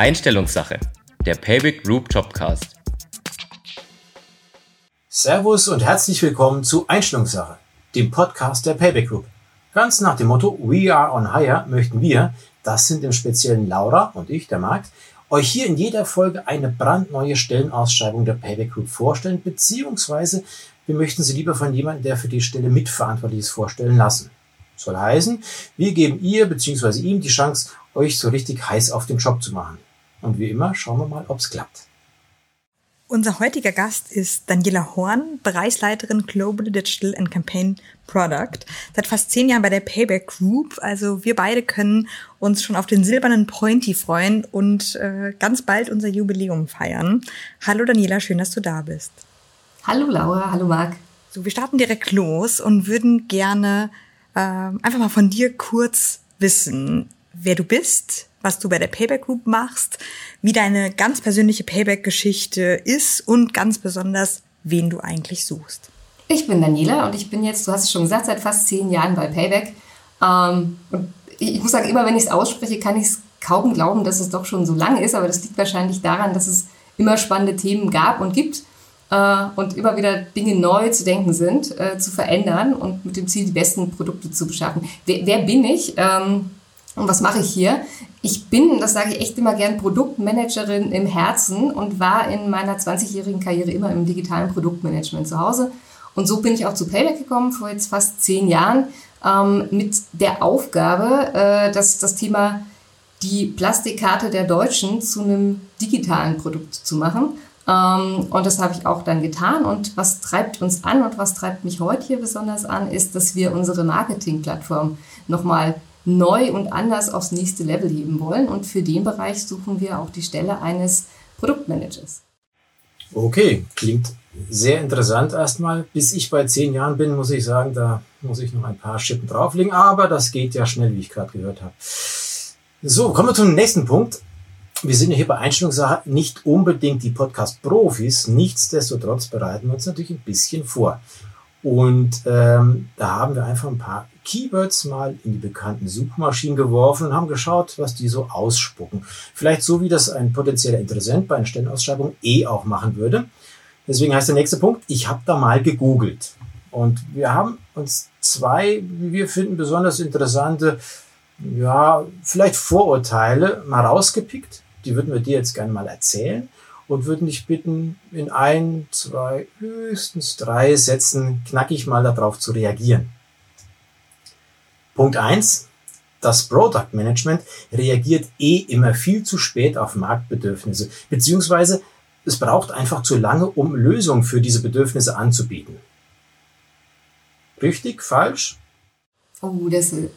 Einstellungssache, der Payback Group Jobcast. Servus und herzlich willkommen zu Einstellungssache, dem Podcast der Payback Group. Ganz nach dem Motto We are on hire möchten wir, das sind im Speziellen Laura und ich, der Markt, euch hier in jeder Folge eine brandneue Stellenausschreibung der Payback Group vorstellen, beziehungsweise wir möchten sie lieber von jemandem, der für die Stelle mitverantwortlich ist, vorstellen lassen. Soll heißen, wir geben ihr bzw. ihm die Chance, euch so richtig heiß auf den Job zu machen. Und wie immer schauen wir mal, ob's klappt. Unser heutiger Gast ist Daniela Horn, Bereichsleiterin Global Digital and Campaign Product. Seit fast zehn Jahren bei der Payback Group. Also wir beide können uns schon auf den silbernen Pointy freuen und äh, ganz bald unser Jubiläum feiern. Hallo Daniela, schön, dass du da bist. Hallo Laura, hallo Marc. So, wir starten direkt los und würden gerne äh, einfach mal von dir kurz wissen, wer du bist, was du bei der Payback Group machst, wie deine ganz persönliche Payback-Geschichte ist und ganz besonders, wen du eigentlich suchst. Ich bin Daniela und ich bin jetzt, du hast es schon gesagt, seit fast zehn Jahren bei Payback. Ähm, und ich muss sagen, immer wenn ich es ausspreche, kann ich es kaum glauben, dass es doch schon so lange ist, aber das liegt wahrscheinlich daran, dass es immer spannende Themen gab und gibt äh, und immer wieder Dinge neu zu denken sind, äh, zu verändern und mit dem Ziel, die besten Produkte zu beschaffen. Wer, wer bin ich? Ähm, und was mache ich hier? Ich bin, das sage ich echt immer gern, Produktmanagerin im Herzen und war in meiner 20-jährigen Karriere immer im digitalen Produktmanagement zu Hause. Und so bin ich auch zu Payback gekommen, vor jetzt fast zehn Jahren, ähm, mit der Aufgabe, äh, dass das Thema die Plastikkarte der Deutschen zu einem digitalen Produkt zu machen. Ähm, und das habe ich auch dann getan. Und was treibt uns an und was treibt mich heute hier besonders an, ist, dass wir unsere Marketingplattform nochmal neu und anders aufs nächste Level heben wollen. Und für den Bereich suchen wir auch die Stelle eines Produktmanagers. Okay, klingt sehr interessant erstmal. Bis ich bei zehn Jahren bin, muss ich sagen, da muss ich noch ein paar Schippen drauflegen, aber das geht ja schnell, wie ich gerade gehört habe. So, kommen wir zum nächsten Punkt. Wir sind ja hier bei Einstellungssache nicht unbedingt die Podcast-Profis, nichtsdestotrotz bereiten wir uns natürlich ein bisschen vor. Und ähm, da haben wir einfach ein paar Keywords mal in die bekannten Suchmaschinen geworfen und haben geschaut, was die so ausspucken. Vielleicht so, wie das ein potenzieller Interessent bei einer Stellenausschreibung eh auch machen würde. Deswegen heißt der nächste Punkt, ich habe da mal gegoogelt. Und wir haben uns zwei, wie wir finden, besonders interessante, ja, vielleicht Vorurteile mal rausgepickt. Die würden wir dir jetzt gerne mal erzählen und würden dich bitten, in ein, zwei, höchstens drei Sätzen knackig mal darauf zu reagieren. Punkt eins: Das Product Management reagiert eh immer viel zu spät auf Marktbedürfnisse, beziehungsweise es braucht einfach zu lange, um Lösungen für diese Bedürfnisse anzubieten. Richtig? Falsch? Oh, das ist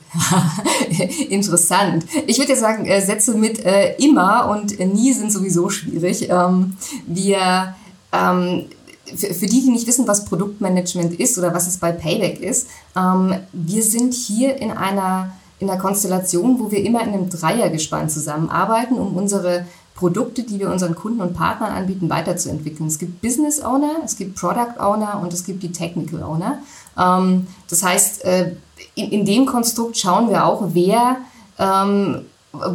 interessant. Ich würde ja sagen, äh, Sätze mit äh, immer und nie sind sowieso schwierig. Ähm, wir, ähm, für, die, die nicht wissen, was Produktmanagement ist oder was es bei Payback ist, ähm, wir sind hier in einer, in einer Konstellation, wo wir immer in einem Dreiergespann zusammenarbeiten, um unsere Produkte, die wir unseren Kunden und Partnern anbieten, weiterzuentwickeln. Es gibt Business Owner, es gibt Product Owner und es gibt die Technical Owner. Ähm, das heißt, äh, in, in dem Konstrukt schauen wir auch, wer, ähm,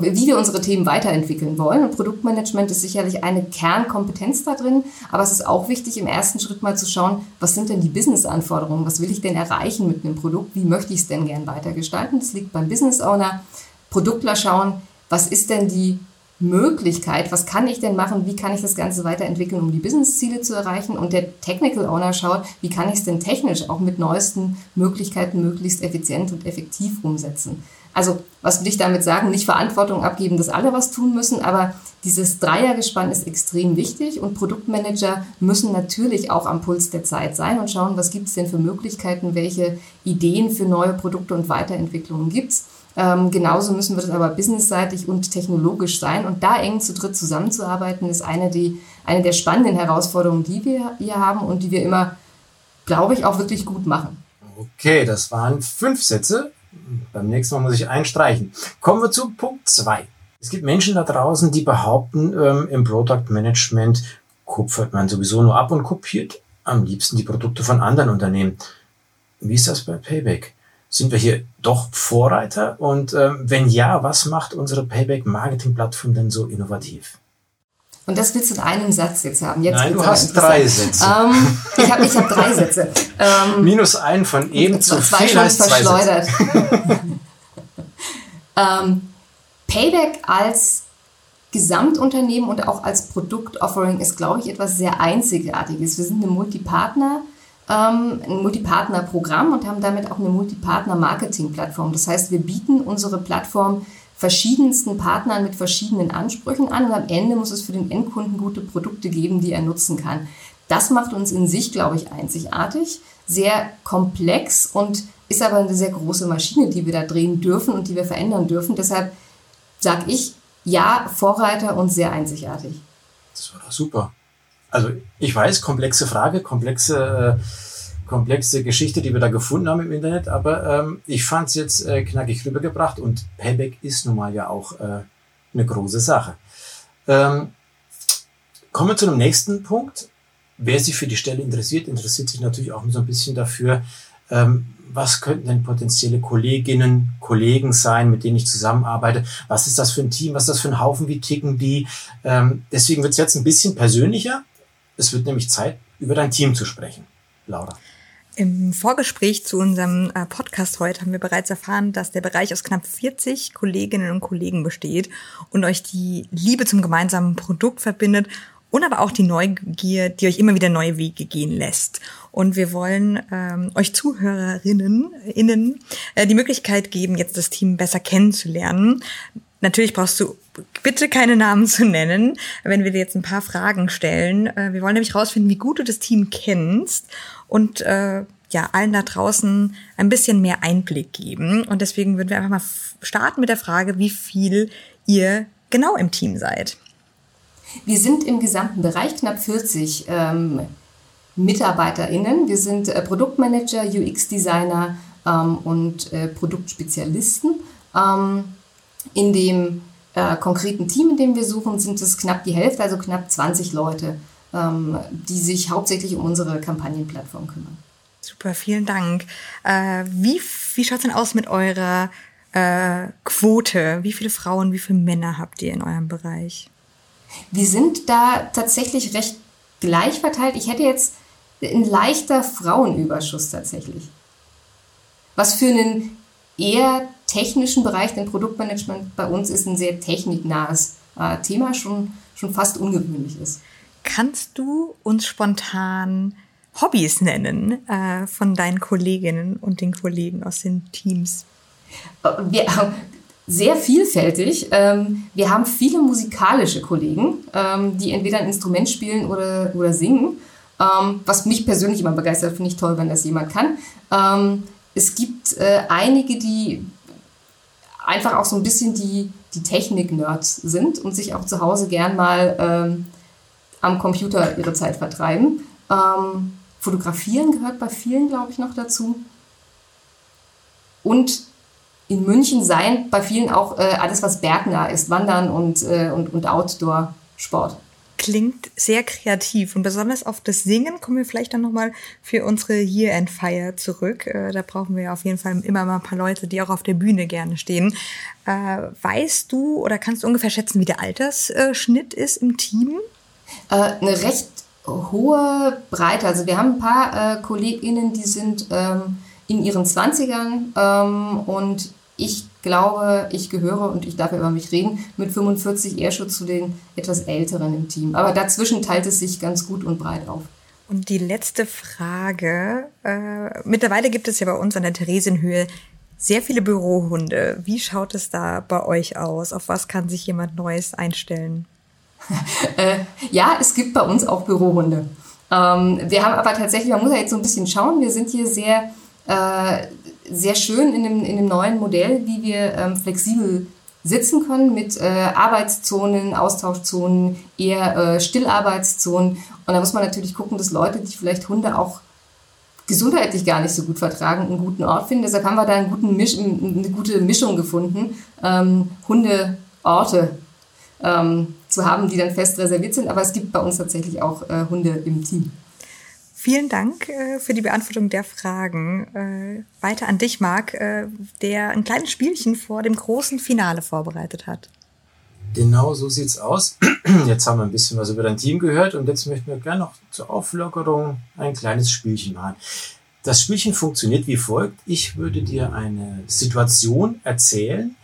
wie wir unsere Themen weiterentwickeln wollen. Und Produktmanagement ist sicherlich eine Kernkompetenz da drin, aber es ist auch wichtig, im ersten Schritt mal zu schauen, was sind denn die Business-Anforderungen? Was will ich denn erreichen mit einem Produkt? Wie möchte ich es denn gern weitergestalten? Das liegt beim Business Owner. Produktler schauen, was ist denn die Möglichkeit, was kann ich denn machen, wie kann ich das Ganze weiterentwickeln, um die Business-Ziele zu erreichen und der Technical Owner schaut, wie kann ich es denn technisch auch mit neuesten Möglichkeiten möglichst effizient und effektiv umsetzen. Also, was will ich damit sagen? Nicht Verantwortung abgeben, dass alle was tun müssen, aber dieses Dreiergespann ist extrem wichtig und Produktmanager müssen natürlich auch am Puls der Zeit sein und schauen, was gibt es denn für Möglichkeiten, welche Ideen für neue Produkte und Weiterentwicklungen gibt es. Ähm, genauso müssen wir das aber businessseitig und technologisch sein. Und da eng zu dritt zusammenzuarbeiten, ist eine, die, eine der spannenden Herausforderungen, die wir hier haben und die wir immer, glaube ich, auch wirklich gut machen. Okay, das waren fünf Sätze. Beim nächsten Mal muss ich einstreichen. Kommen wir zu Punkt zwei. Es gibt Menschen da draußen, die behaupten, ähm, im Product Management kupfert man sowieso nur ab und kopiert am liebsten die Produkte von anderen Unternehmen. Wie ist das bei Payback? Sind wir hier doch Vorreiter? Und ähm, wenn ja, was macht unsere Payback-Marketing-Plattform denn so innovativ? Und das willst du in einem Satz jetzt haben. Jetzt Nein, du hast drei Sätze. Ähm, ich habe ich hab drei Sätze. Ähm, Minus ein von eben zu zwei viel heißt verschleudert. ähm, Payback als Gesamtunternehmen und auch als Produktoffering ist, glaube ich, etwas sehr Einzigartiges. Wir sind eine Multipartner- ähm, ein Multipartner-Programm und haben damit auch eine Multipartner-Marketing-Plattform. Das heißt, wir bieten unsere Plattform verschiedensten Partnern mit verschiedenen Ansprüchen an und am Ende muss es für den Endkunden gute Produkte geben, die er nutzen kann. Das macht uns in sich, glaube ich, einzigartig, sehr komplex und ist aber eine sehr große Maschine, die wir da drehen dürfen und die wir verändern dürfen. Deshalb sage ich, ja, Vorreiter und sehr einzigartig. Das war doch super. Also ich weiß, komplexe Frage, komplexe, äh, komplexe Geschichte, die wir da gefunden haben im Internet, aber ähm, ich fand es jetzt äh, knackig rübergebracht und Payback ist nun mal ja auch äh, eine große Sache. Ähm, kommen wir zu dem nächsten Punkt. Wer sich für die Stelle interessiert, interessiert sich natürlich auch so ein bisschen dafür, ähm, was könnten denn potenzielle Kolleginnen, Kollegen sein, mit denen ich zusammenarbeite? Was ist das für ein Team? Was ist das für ein Haufen? Wie ticken die? Ähm, deswegen wird es jetzt ein bisschen persönlicher. Es wird nämlich Zeit, über dein Team zu sprechen. Laura. Im Vorgespräch zu unserem äh, Podcast heute haben wir bereits erfahren, dass der Bereich aus knapp 40 Kolleginnen und Kollegen besteht und euch die Liebe zum gemeinsamen Produkt verbindet und aber auch die Neugier, die euch immer wieder neue Wege gehen lässt. Und wir wollen ähm, euch Zuhörerinnen innen, äh, die Möglichkeit geben, jetzt das Team besser kennenzulernen. Natürlich brauchst du bitte keine Namen zu nennen, wenn wir dir jetzt ein paar Fragen stellen. Äh, wir wollen nämlich rausfinden, wie gut du das Team kennst und äh, ja, allen da draußen ein bisschen mehr Einblick geben. Und deswegen würden wir einfach mal starten mit der Frage, wie viel ihr genau im Team seid. Wir sind im gesamten Bereich knapp 40 ähm, MitarbeiterInnen. Wir sind äh, Produktmanager, UX-Designer ähm, und äh, Produktspezialisten. Ähm, in dem äh, konkreten Team, in dem wir suchen, sind es knapp die Hälfte, also knapp 20 Leute, die sich hauptsächlich um unsere Kampagnenplattform kümmern. Super, vielen Dank. Äh, wie wie schaut es denn aus mit eurer äh, Quote? Wie viele Frauen, wie viele Männer habt ihr in eurem Bereich? Wir sind da tatsächlich recht gleich verteilt. Ich hätte jetzt ein leichter Frauenüberschuss tatsächlich. Was für einen eher technischen Bereich, den Produktmanagement bei uns ist ein sehr techniknahes äh, Thema, schon, schon fast ungewöhnlich ist. Kannst du uns spontan Hobbys nennen äh, von deinen Kolleginnen und den Kollegen aus den Teams? Äh, wir, sehr vielfältig. Ähm, wir haben viele musikalische Kollegen, ähm, die entweder ein Instrument spielen oder, oder singen. Ähm, was mich persönlich immer begeistert, finde ich toll, wenn das jemand kann. es gibt äh, einige, die einfach auch so ein bisschen die, die Technik-Nerds sind und sich auch zu Hause gern mal am Computer ihre Zeit vertreiben. fotografieren gehört bei vielen, glaube ich, noch dazu. Und in München sein bei vielen auch äh, alles, was bergnah ist, Wandern und, äh, und, und Outdoor-Sport. Klingt sehr kreativ und besonders auf das Singen kommen wir vielleicht dann nochmal für unsere Year-End Fire zurück. Äh, da brauchen wir auf jeden Fall immer mal ein paar Leute, die auch auf der Bühne gerne stehen. Äh, weißt du oder kannst du ungefähr schätzen, wie der Altersschnitt ist im Team? Äh, eine recht hohe Breite. Also wir haben ein paar äh, KollegInnen, die sind ähm, in ihren Zwanzigern ähm, und ich glaube, ich gehöre, und ich darf über mich reden, mit 45 eher schon zu den etwas Älteren im Team. Aber dazwischen teilt es sich ganz gut und breit auf. Und die letzte Frage. Äh, mittlerweile gibt es ja bei uns an der Theresienhöhe sehr viele Bürohunde. Wie schaut es da bei euch aus? Auf was kann sich jemand Neues einstellen? äh, ja, es gibt bei uns auch Bürohunde. Ähm, wir haben aber tatsächlich, man muss ja jetzt so ein bisschen schauen, wir sind hier sehr äh, sehr schön in dem, in dem neuen Modell, wie wir ähm, flexibel sitzen können mit äh, Arbeitszonen, Austauschzonen, eher äh, Stillarbeitszonen. Und da muss man natürlich gucken, dass Leute, die vielleicht Hunde auch gesundheitlich gar nicht so gut vertragen, einen guten Ort finden. Deshalb haben wir da einen guten Misch, eine gute Mischung gefunden, ähm, Hundeorte ähm, zu haben, die dann fest reserviert sind. Aber es gibt bei uns tatsächlich auch äh, Hunde im Team. Vielen Dank äh, für die Beantwortung der Fragen. Äh, weiter an dich, Marc, äh, der ein kleines Spielchen vor dem großen Finale vorbereitet hat. Genau so sieht's aus. Jetzt haben wir ein bisschen was über dein Team gehört und jetzt möchten wir gerne noch zur Auflockerung ein kleines Spielchen machen. Das Spielchen funktioniert wie folgt. Ich würde dir eine Situation erzählen.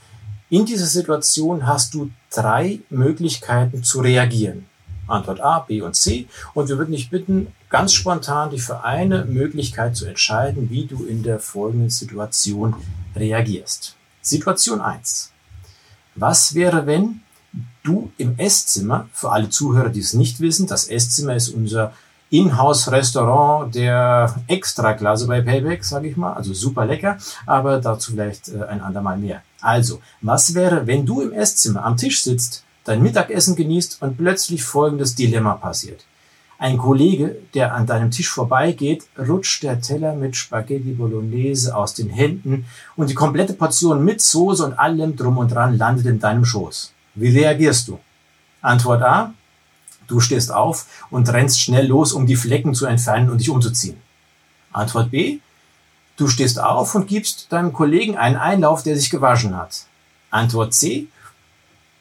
In dieser Situation hast du drei Möglichkeiten zu reagieren. Antwort A, B und C. Und wir würden dich bitten, ganz spontan dich für eine Möglichkeit zu entscheiden, wie du in der folgenden Situation reagierst. Situation 1. Was wäre, wenn du im Esszimmer, für alle Zuhörer, die es nicht wissen, das Esszimmer ist unser Inhouse-Restaurant der Extraklasse bei Payback, sage ich mal, also super lecker, aber dazu vielleicht äh, ein andermal mehr. Also, was wäre, wenn du im Esszimmer am Tisch sitzt dein Mittagessen genießt und plötzlich folgendes Dilemma passiert. Ein Kollege, der an deinem Tisch vorbeigeht, rutscht der Teller mit Spaghetti Bolognese aus den Händen und die komplette Portion mit Soße und allem drum und dran landet in deinem Schoß. Wie reagierst du? Antwort A. Du stehst auf und rennst schnell los, um die Flecken zu entfernen und dich umzuziehen. Antwort B. Du stehst auf und gibst deinem Kollegen einen Einlauf, der sich gewaschen hat. Antwort C.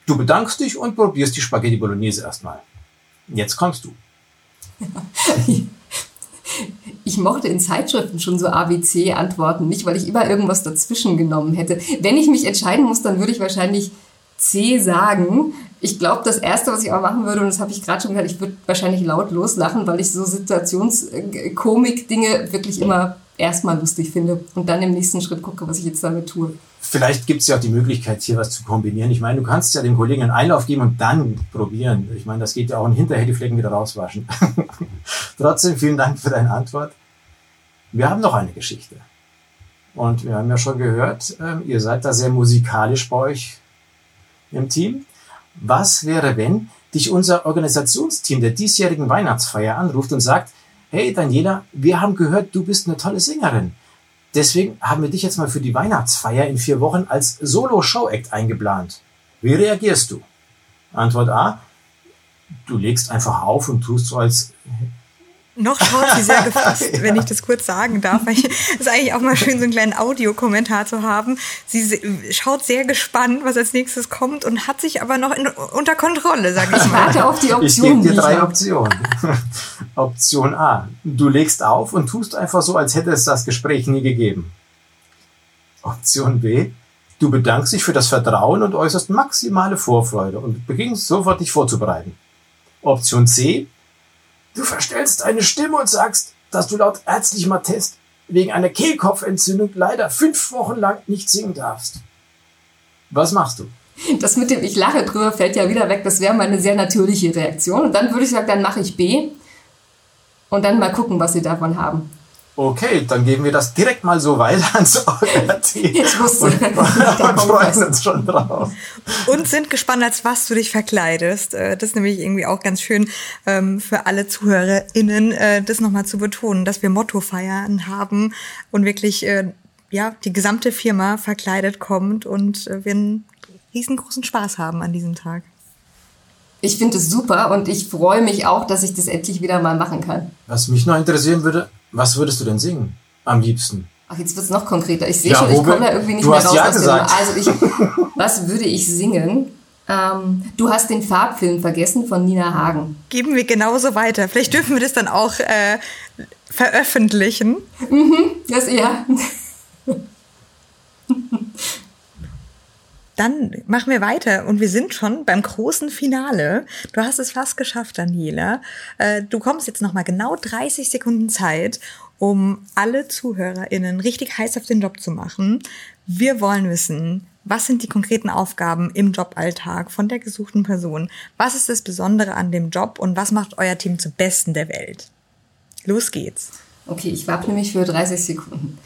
Du bedankst dich und probierst die Spaghetti Bolognese erstmal. Jetzt kommst du. Ich mochte in Zeitschriften schon so ABC-Antworten nicht, weil ich immer irgendwas dazwischen genommen hätte. Wenn ich mich entscheiden muss, dann würde ich wahrscheinlich C sagen. Ich glaube, das Erste, was ich aber machen würde, und das habe ich gerade schon gesagt, ich würde wahrscheinlich laut loslachen, weil ich so Situationskomik-Dinge wirklich immer erstmal lustig finde und dann im nächsten Schritt gucke, was ich jetzt damit tue. Vielleicht gibt es ja auch die Möglichkeit, hier was zu kombinieren. Ich meine, du kannst ja dem Kollegen einen Einlauf geben und dann probieren. Ich meine, das geht ja auch und hinterher die Flecken wieder rauswaschen. Trotzdem vielen Dank für deine Antwort. Wir haben noch eine Geschichte. Und wir haben ja schon gehört, äh, ihr seid da sehr musikalisch bei euch im Team. Was wäre, wenn dich unser Organisationsteam der diesjährigen Weihnachtsfeier anruft und sagt, hey Daniela, wir haben gehört, du bist eine tolle Sängerin. Deswegen haben wir dich jetzt mal für die Weihnachtsfeier in vier Wochen als Solo-Show-Act eingeplant. Wie reagierst du? Antwort A. Du legst einfach auf und tust so, als noch schaut sie sehr gefasst, wenn ich das kurz sagen darf. Es ist eigentlich auch mal schön, so einen kleinen Audiokommentar zu haben. Sie schaut sehr gespannt, was als nächstes kommt und hat sich aber noch in, unter Kontrolle, sag ich mal. Ich warte auf die Option. Ich gebe dir drei Optionen. Option A. Du legst auf und tust einfach so, als hätte es das Gespräch nie gegeben. Option B. Du bedankst dich für das Vertrauen und äußerst maximale Vorfreude und beginnst sofort dich vorzubereiten. Option C. Du verstellst deine Stimme und sagst, dass du laut ärztlichem Attest wegen einer Kehlkopfentzündung leider fünf Wochen lang nicht singen darfst. Was machst du? Das mit dem Ich lache drüber fällt ja wieder weg. Das wäre mal eine sehr natürliche Reaktion. Und dann würde ich sagen, dann mache ich B und dann mal gucken, was sie davon haben. Okay, dann geben wir das direkt mal so weiter ans ORT und, und freuen uns schon drauf. Und sind gespannt, als was du dich verkleidest. Äh, das ist nämlich irgendwie auch ganz schön ähm, für alle ZuhörerInnen, äh, das nochmal zu betonen, dass wir Motto-Feiern haben und wirklich äh, ja die gesamte Firma verkleidet kommt und wir einen riesengroßen Spaß haben an diesem Tag. Ich finde es super und ich freue mich auch, dass ich das endlich wieder mal machen kann. Was mich noch interessieren würde, was würdest du denn singen? Am liebsten? Ach, jetzt wird es noch konkreter. Ich sehe ja, schon, ich komme da irgendwie nicht mehr raus ja aus gesagt. dem. Also ich, was würde ich singen? Ähm, du hast den Farbfilm vergessen von Nina Hagen. Geben wir genauso weiter. Vielleicht dürfen wir das dann auch äh, veröffentlichen. Mhm, das ja. Dann machen wir weiter und wir sind schon beim großen Finale. Du hast es fast geschafft, Daniela. Äh, du kommst jetzt noch mal genau 30 Sekunden Zeit, um alle ZuhörerInnen richtig heiß auf den Job zu machen. Wir wollen wissen, was sind die konkreten Aufgaben im Joballtag von der gesuchten Person? Was ist das Besondere an dem Job und was macht euer Team zum Besten der Welt? Los geht's. Okay, ich warte nämlich für 30 Sekunden.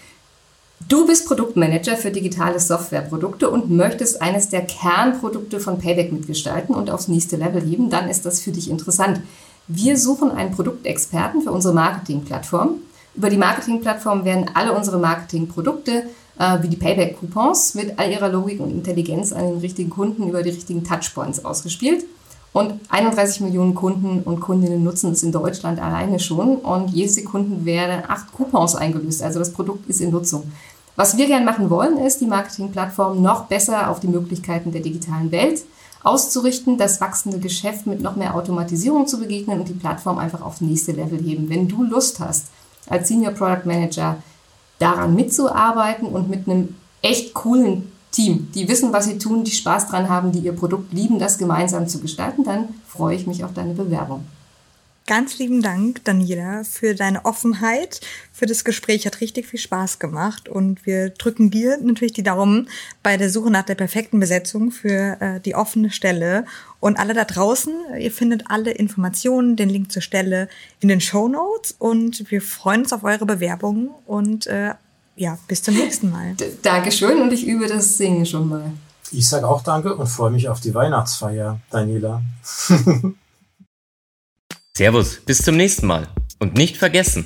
Du bist Produktmanager für digitale Softwareprodukte und möchtest eines der Kernprodukte von Payback mitgestalten und aufs nächste Level heben, dann ist das für dich interessant. Wir suchen einen Produktexperten für unsere Marketingplattform. Über die Marketingplattform werden alle unsere Marketingprodukte äh, wie die Payback-Coupons mit all ihrer Logik und Intelligenz an den richtigen Kunden über die richtigen Touchpoints ausgespielt. Und 31 Millionen Kunden und Kundinnen nutzen es in Deutschland alleine schon. Und jede Sekunde werden acht Coupons eingelöst. Also das Produkt ist in Nutzung. Was wir gerne machen wollen, ist, die Marketingplattform noch besser auf die Möglichkeiten der digitalen Welt auszurichten, das wachsende Geschäft mit noch mehr Automatisierung zu begegnen und die Plattform einfach aufs nächste Level heben. Wenn du Lust hast, als Senior Product Manager daran mitzuarbeiten und mit einem echt coolen Team, die wissen, was sie tun, die Spaß dran haben, die ihr Produkt lieben, das gemeinsam zu gestalten, dann freue ich mich auf deine Bewerbung. Ganz lieben Dank, Daniela, für deine Offenheit, für das Gespräch. Hat richtig viel Spaß gemacht und wir drücken dir natürlich die Daumen bei der Suche nach der perfekten Besetzung für äh, die offene Stelle. Und alle da draußen, ihr findet alle Informationen, den Link zur Stelle in den Show Notes und wir freuen uns auf eure Bewerbungen und äh, ja, bis zum nächsten Mal. D Dankeschön und ich übe das Singen schon mal. Ich sage auch Danke und freue mich auf die Weihnachtsfeier, Daniela. Servus, bis zum nächsten Mal. Und nicht vergessen,